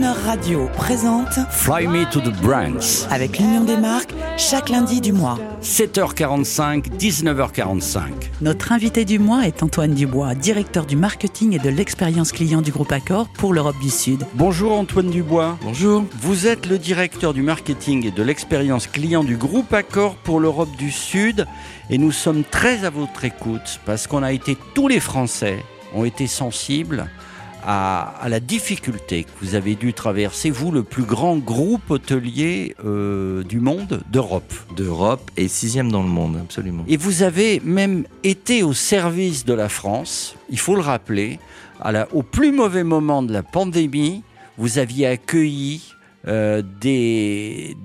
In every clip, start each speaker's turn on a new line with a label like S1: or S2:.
S1: Croner Radio présente
S2: Fly Me to the Brands.
S1: avec l'Union des marques chaque lundi du mois.
S2: 7h45, 19h45.
S1: Notre invité du mois est Antoine Dubois, directeur du marketing et de l'expérience client du groupe Accor pour l'Europe du Sud.
S2: Bonjour Antoine Dubois.
S3: Bonjour.
S2: Vous êtes le directeur du marketing et de l'expérience client du groupe Accor pour l'Europe du Sud et nous sommes très à votre écoute parce qu'on a été, tous les Français ont été sensibles à, à la difficulté que vous avez dû traverser, vous, le plus grand groupe hôtelier euh, du monde, d'Europe.
S3: D'Europe et sixième dans le monde, absolument.
S2: Et vous avez même été au service de la France, il faut le rappeler, à la- au plus mauvais moment de la pandémie, vous aviez accueilli euh, des...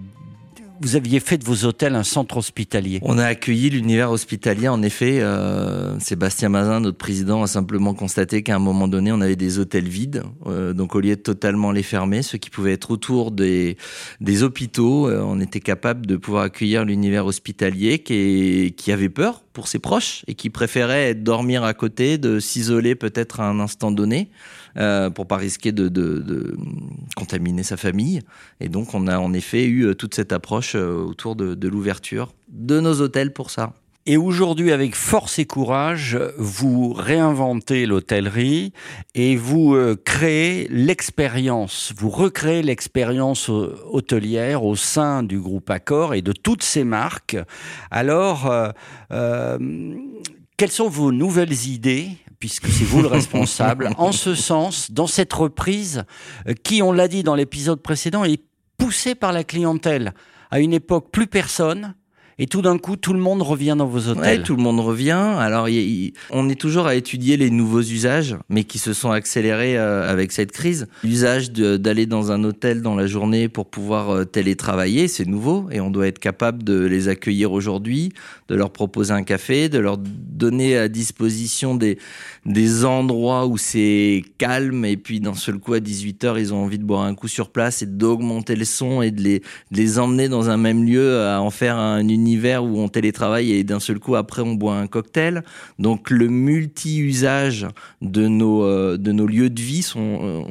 S2: Vous aviez fait de vos hôtels un centre hospitalier.
S3: On a accueilli l'univers hospitalier. En effet, euh, Sébastien Mazin, notre président, a simplement constaté qu'à un moment donné, on avait des hôtels vides. Euh, donc, au lieu de totalement les fermer, ceux qui pouvaient être autour des, hôpitaux, euh, on était capable de pouvoir accueillir l'univers hospitalier qui, qui avait peur pour ses proches et qui préférait dormir à côté, de s'isoler peut-être à un instant donné euh, pour pas risquer de, contaminer sa famille. Et donc, on a en effet eu euh, toute cette approche euh, autour de, l'ouverture de nos hôtels pour ça.
S2: Et aujourd'hui, avec force et courage, vous réinventez l'hôtellerie et vous créez l'expérience, vous recréez l'expérience hôtelière au sein du groupe Accor et de toutes ces marques. Alors, quelles sont vos nouvelles idées puisque c'est vous le responsable, en ce sens, dans cette reprise, euh, qui, on l'a dit dans l'épisode précédent, est poussée par la clientèle. À une époque, plus personne, et tout d'un coup, tout le monde revient dans vos
S3: Ouais,
S2: hôtels.
S3: tout le monde revient. Alors, y on est toujours à étudier les nouveaux usages, mais qui se sont accélérés euh, avec cette crise. L'usage d'aller dans un hôtel dans la journée pour pouvoir euh, télétravailler, c'est nouveau, et on doit être capable de les accueillir aujourd'hui, de leur proposer un café, de leur donner à disposition des, des endroits où c'est calme, et puis d'un seul coup, à 18h, ils ont envie de boire un coup sur place et d'augmenter le son et de les, de les emmener dans un même lieu, à en faire un univers où on télétravaille et d'un seul coup après on boit un cocktail. Donc le multi-usage de nos euh, de nos lieux de vie sont euh,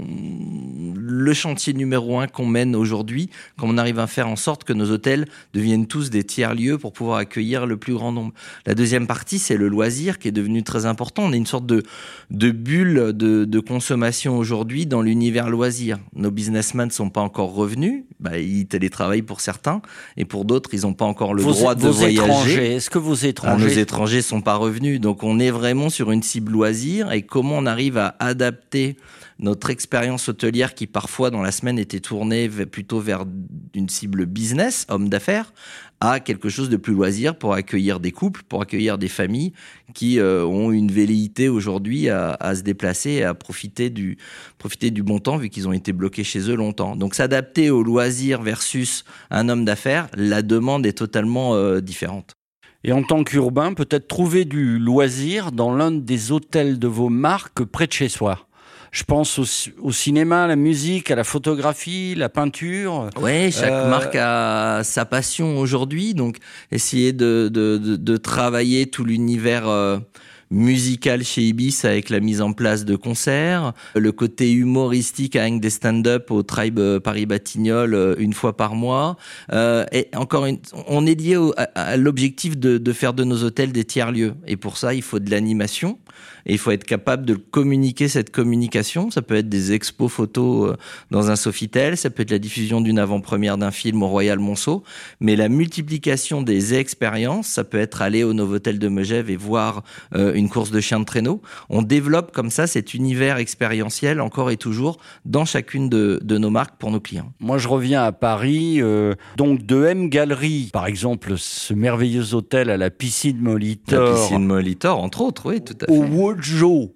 S3: le chantier numéro un qu'on mène aujourd'hui, quand on arrive à faire en sorte que nos hôtels deviennent tous des tiers lieux pour pouvoir accueillir le plus grand nombre. La deuxième partie c'est le loisir qui est devenu très important. On est une sorte de de bulle de, de consommation aujourd'hui dans l'univers loisir. Nos businessmen ne sont pas encore revenus, bah, ils télétravaillent pour certains et pour d'autres ils n'ont pas encore le
S2: vos,
S3: droit de voyager.
S2: est-ce que vos
S3: Ah,
S2: étrangers...
S3: nos étrangers sont pas revenus, donc on est vraiment sur une cible loisir et comment on arrive à adapter notre expérience hôtelière qui parfois dans la semaine était tournée plutôt vers une cible business, homme d'affaires, à quelque chose de plus loisir pour accueillir des couples, pour accueillir des familles qui euh, ont une velléité aujourd'hui à, à se déplacer et à profiter du, profiter du bon temps vu qu'ils ont été bloqués chez eux longtemps. Donc s'adapter au loisir versus un homme d'affaires, la demande est totalement euh, différente.
S2: Et en tant qu'urbain, peut-être trouver du loisir dans l'un des hôtels de vos marques près de chez soi? Je pense au, ci- au cinéma, à la musique, à la photographie, la peinture.
S3: Ouais, chaque
S2: Euh,
S3: marque a sa passion aujourd'hui, donc essayer de, de, de, de travailler tout l'univers euh, musical chez Ibis avec la mise en place de concerts, le côté humoristique avec des stand-up au Tribe euh, Paris Batignolles euh, une fois par mois. Euh, et encore on est lié à, l'objectif de, faire de nos hôtels des tiers-lieux. Et pour ça, il faut de l'animation et il faut être capable de communiquer cette communication. Ça peut être des expos photos dans un Sofitel, ça peut être la diffusion d'une avant-première d'un film au Royal Monceau, mais la multiplication des expériences, ça peut être aller au Novotel de Megève et voir une course de chiens de traîneau. On développe comme ça cet univers expérientiel encore et toujours dans chacune de, de nos marques pour nos clients.
S2: Moi, je reviens à Paris, euh, donc de M Gallery, par exemple, ce merveilleux hôtel à la piscine
S3: La
S2: Molitor,
S3: piscine Molitor, entre autres, oui, tout à
S2: au
S3: fait.
S2: Wojo,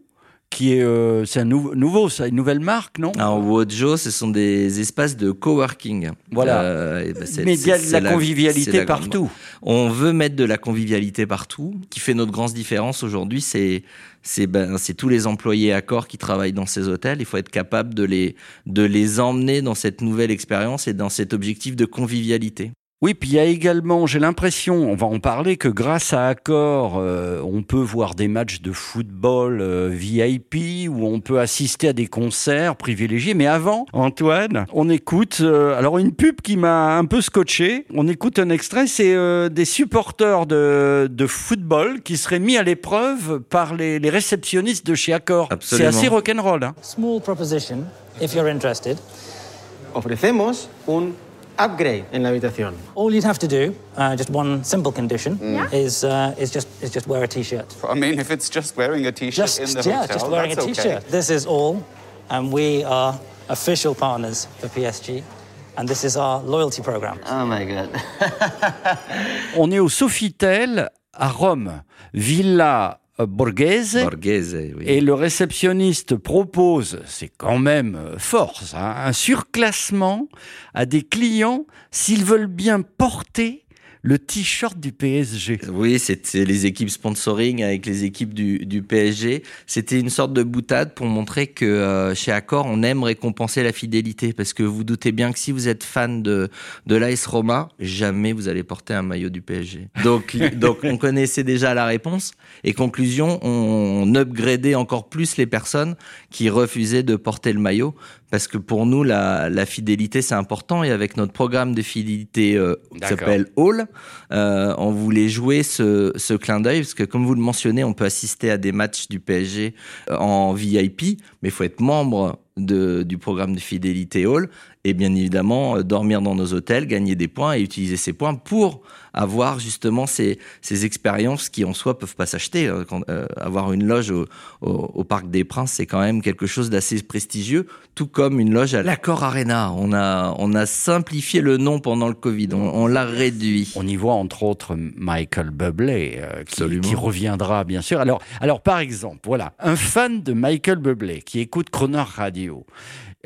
S2: qui est, euh, c'est un nou- nouveau, ça, une nouvelle marque, non?
S3: Alors, Wojo, ce sont des espaces de coworking.
S2: Voilà.
S3: Euh, ben,
S2: Mais il y a de la convivialité
S3: la grande
S2: partout.
S3: On veut mettre de la convivialité partout. Ce qui fait notre grande différence aujourd'hui, c'est c'est ben, c'est tous les employés à corps qui travaillent dans ces hôtels. Il faut être capable de les de les emmener dans cette nouvelle expérience et dans cet objectif de convivialité.
S2: Oui, puis il y a également, j'ai l'impression, on va en parler, que grâce à Accor, euh, on peut voir des matchs de football euh, VIP ou on peut assister à des concerts privilégiés. Mais avant, Antoine, on écoute, euh, alors une pub qui m'a un peu scotché. On écoute un extrait, c'est des supporters de, de, football qui seraient mis à l'épreuve par les, les, réceptionnistes de chez Accor. C'est assez rock'n'roll. Hein.
S4: Small proposition, if you're interested.
S5: Ofrecemos un upgrade en la habitación.
S4: All you'd have to do, uh, just one simple condition, mm. is, uh, is, just, is just wear a T-shirt.
S5: I mean, if it's just wearing a T-shirt in the
S4: yeah,
S5: hotel,
S4: just wearing a T-shirt.
S5: Okay.
S4: This is all, and we are official partners for PSG. And this is our loyalty program.
S3: Oh my God.
S2: On est au Sofitel à Rome, Villa Borghese.
S3: Borghese oui.
S2: Et le réceptionniste propose, c'est quand même euh, fort ça, un surclassement à des clients s'ils veulent bien porter le t-shirt du PSG.
S3: Oui, c'était les équipes sponsoring avec les équipes du, du PSG. C'était une sorte de boutade pour montrer que euh, chez Accor, on aime récompenser la fidélité. Parce que vous doutez bien que si vous êtes fan de, de l'AS Roma, jamais vous allez porter un maillot du PSG. Donc, donc on connaissait déjà la réponse. Et conclusion, on, on upgradait encore plus les personnes qui refusaient de porter le maillot. Parce que pour nous, la, la fidélité, c'est important. Et avec notre programme de fidélité euh, qui s'appelle Hall, euh, on voulait jouer ce, ce clin d'œil. Parce que comme vous le mentionnez, on peut assister à des matchs du PSG euh, en VIP, mais il faut être membre de, du programme de fidélité Hall et bien évidemment euh, dormir dans nos hôtels, gagner des points et utiliser ces points pour avoir justement ces, ces expériences qui en soi peuvent pas s'acheter. Hein. Euh, avoir une loge au, au, au Parc des Princes, c'est quand même quelque chose d'assez prestigieux, tout comme une loge à l'Accor Arena. On a, on a simplifié le nom pendant le Covid, on, on l'a réduit.
S2: On y voit entre autres Michael Bublé euh, qui, qui, reviendra bien sûr. Alors, alors par exemple, voilà, un fan de Michael Bublé qui écoute Croner Radio,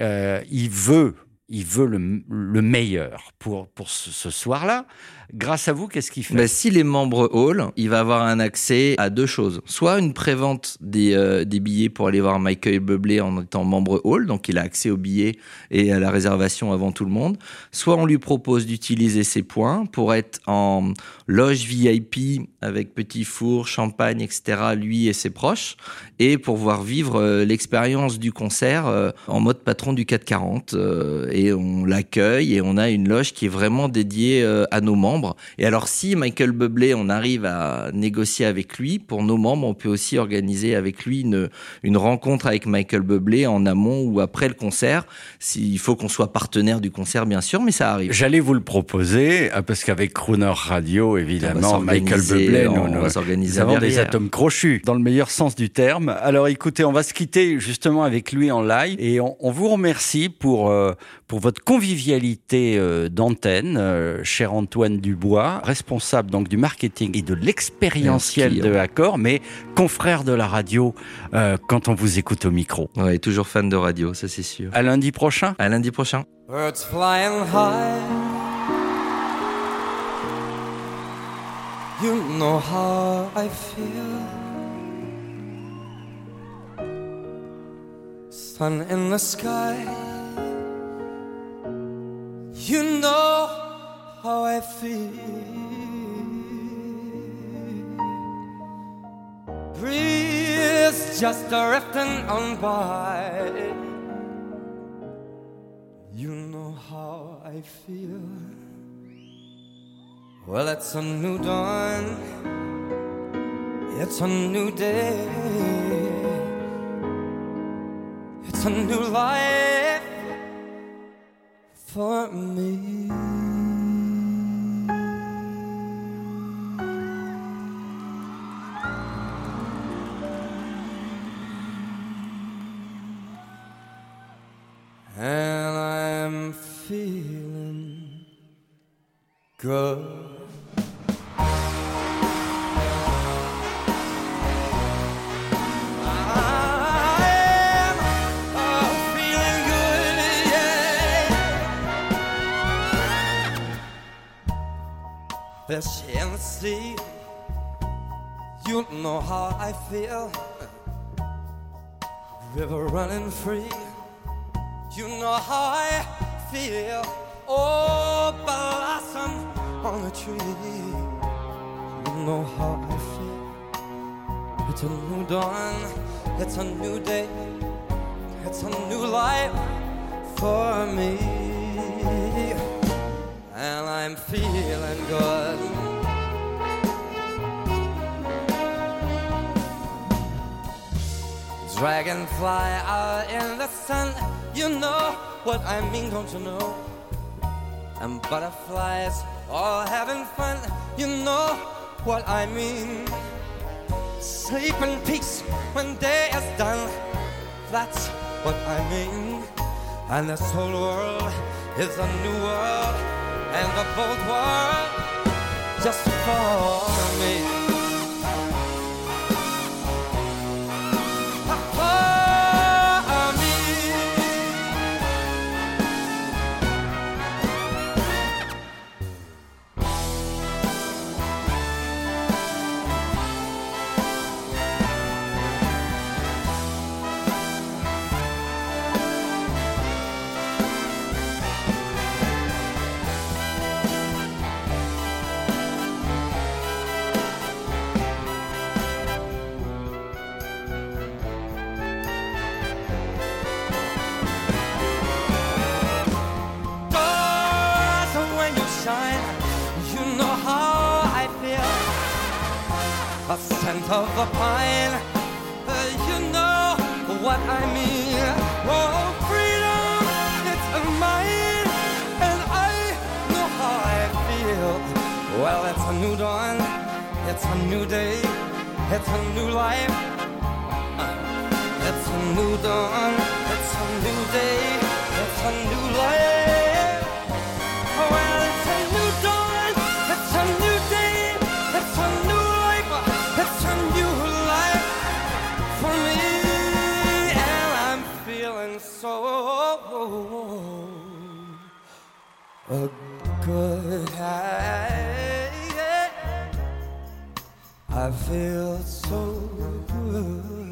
S2: euh, il veut il veut le, le, meilleur pour, ce soir-là. Grâce à vous, qu'est-ce qu'il fait
S3: ben, S'il est membre Hall, il va avoir un accès à deux choses. Soit une prévente des, euh, des billets pour aller voir Michael Bublé en étant membre Hall, donc il a accès aux billets et à la réservation avant tout le monde. Soit on lui propose d'utiliser ses points pour être en loge VIP avec petit four, champagne, etc., lui et ses proches, et pour voir vivre euh, l'expérience du concert euh, en mode patron du 440. Euh, et on l'accueille et on a une loge qui est vraiment dédiée à nos membres. Et alors si Michael Bublé, on arrive à négocier avec lui, pour nos membres, on peut aussi organiser avec lui une, une rencontre avec Michael Bublé en amont ou après le concert. S'il faut qu'on soit partenaire du concert, bien sûr, mais ça arrive.
S2: J'allais vous le proposer, parce qu'avec Crooner Radio, évidemment, Michael Bublé,
S3: on,
S2: nous,
S3: va
S2: nous avons des atomes crochus, dans le meilleur sens du terme. Alors écoutez, on va se quitter justement avec lui en live, et on, on vous remercie pour, euh, pour votre convivialité euh, d'antenne, euh, cher Antoine Dubois, responsable donc du marketing et de l'expérientiel de Accor, mais confrère de la radio euh, quand on vous écoute au micro.
S3: Ouais, toujours fan de radio, ça c'est sûr.
S2: À lundi prochain.
S3: À lundi prochain.
S6: Birds flying high. You know how I feel. Sun in the sky. You know how I feel. Breeze just drifting on by. You know how I feel. Well, it's a new dawn. It's a new day. It's a new life for me. And I'm feeling good. Fish in the sea, you know how I feel. River running free, you know how I feel. Oh, blossom on the tree. You know how I feel. It's a new dawn, it's a new day, it's a new life for me. And I'm feeling good. Dragonfly out in the sun, you know what I mean, don't you know? And butterflies all having fun, you know what I mean. Sleep in peace when day is done, that's what I mean. And this whole world is a new world, and the bold world just for me. A scent of the pine, uh, you know what I mean. Oh, freedom, it's mine, and I know how I feel. Well, it's a new dawn, it's a new day, it's a new life. It's a new dawn, it's a new day, uh, good. I feel so good.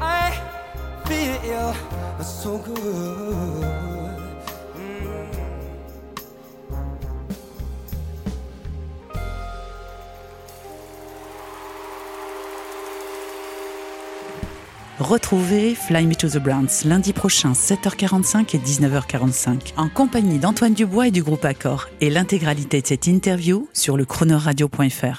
S6: I feel so good.
S1: Retrouvez Fly Me to the Browns lundi prochain 7h45 et 19h45 en compagnie d'Antoine Dubois et du groupe Accor et l'intégralité de cette interview sur le chronoradio.fr.